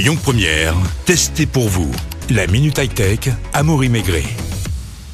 Lyon Première, testez pour vous. La Minute High Tech, Amaury Maigret.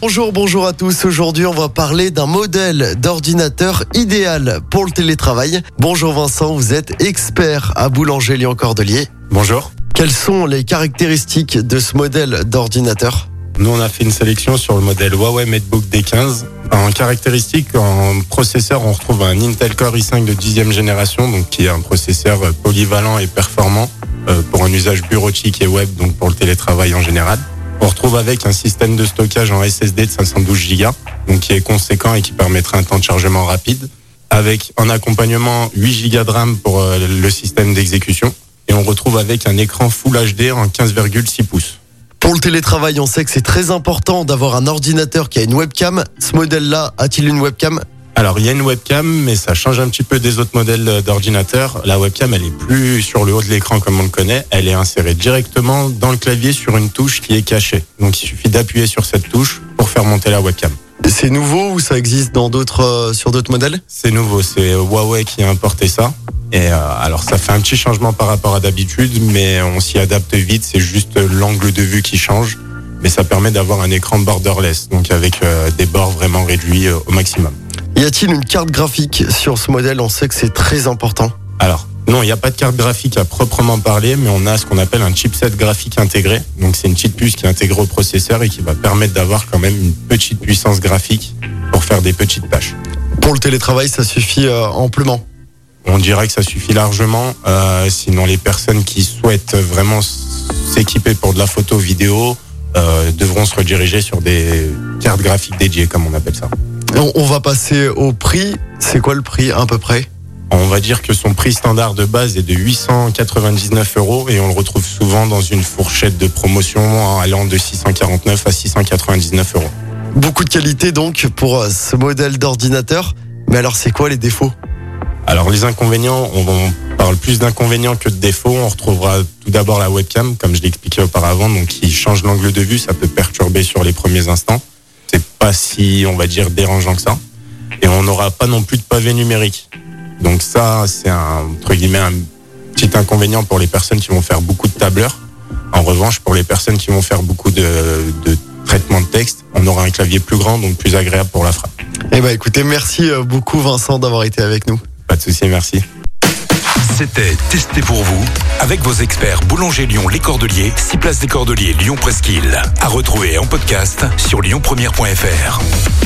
Bonjour, bonjour à tous. Aujourd'hui, on va parler d'un modèle d'ordinateur idéal pour le télétravail. Bonjour Vincent, vous êtes expert à Boulanger Lyon Cordelier. Bonjour. Quelles sont les caractéristiques de ce modèle d'ordinateur? Nous, on a fait une sélection sur le modèle Huawei MateBook D15. En caractéristique, en processeur, on retrouve un Intel Core i5 de 10e génération, donc qui est un processeur polyvalent et performant euh, pour un usage bureautique et web, donc pour le télétravail en général. On retrouve avec un système de stockage en SSD de 512 Go, donc qui est conséquent et qui permettra un temps de chargement rapide, avec en accompagnement 8 Go de RAM pour euh, le système d'exécution. Et on retrouve avec un écran Full HD en 15,6 pouces. Pour le télétravail, on sait que c'est très important d'avoir un ordinateur qui a une webcam. Ce modèle-là a-t-il une webcam? Alors, il y a une webcam, mais ça change un petit peu des autres modèles d'ordinateur. La webcam, elle est plus sur le haut de l'écran comme on le connaît. Elle est insérée directement dans le clavier sur une touche qui est cachée. Donc, il suffit d'appuyer sur cette touche pour faire monter la webcam. C'est nouveau ou ça existe dans d'autres, euh, sur d'autres modèles? C'est nouveau, c'est Huawei qui a importé ça. Et euh, alors ça fait un petit changement par rapport à d'habitude, mais on s'y adapte vite. C'est juste l'angle de vue qui change, mais ça permet d'avoir un écran borderless, donc avec euh, des bords vraiment réduits euh, au maximum. Y a-t-il une carte graphique sur ce modèle? On sait que c'est très important. Alors non, il n'y a pas de carte graphique à proprement parler, mais on a ce qu'on appelle un chipset graphique intégré. Donc c'est une petite puce qui est intégrée au processeur et qui va permettre d'avoir quand même une petite puissance graphique pour faire des petites tâches. Pour le télétravail, ça suffit euh, amplement. On dirait que ça suffit largement. Euh, sinon, les personnes qui souhaitent vraiment s'équiper pour de la photo vidéo euh, devront se rediriger sur des cartes graphiques dédiées, comme on appelle ça. On, on va passer au prix. C'est quoi le prix à peu près? On va dire que son prix standard de base est de 899 euros et on le retrouve souvent dans une fourchette de promotion allant de 649 à 699 euros. Beaucoup de qualité donc pour euh, ce modèle d'ordinateur. Mais alors, c'est quoi les défauts? Alors les inconvénients, on, on parle plus d'inconvénients que de défauts. On retrouvera tout d'abord la webcam, comme je l'expliquais auparavant, donc qui change l'angle de vue, ça peut perturber sur les premiers instants. C'est pas si, on va dire, dérangeant que ça. Et on n'aura pas non plus de pavé numérique. Donc ça, c'est un, entre guillemets, un petit inconvénient pour les personnes qui vont faire beaucoup de tableurs. En revanche, pour les personnes qui vont faire beaucoup de, de traitement de texte, on aura un clavier plus grand, donc plus agréable pour la frappe. Eh ben, écoutez, merci euh, beaucoup Vincent d'avoir été avec nous. Pas de souci, merci. C'était Testez pour vous avec vos experts Boulanger Lyon Les Cordeliers, 6 places des Cordeliers Lyon Presqu'île. À retrouver en podcast sur lyonpremière.fr.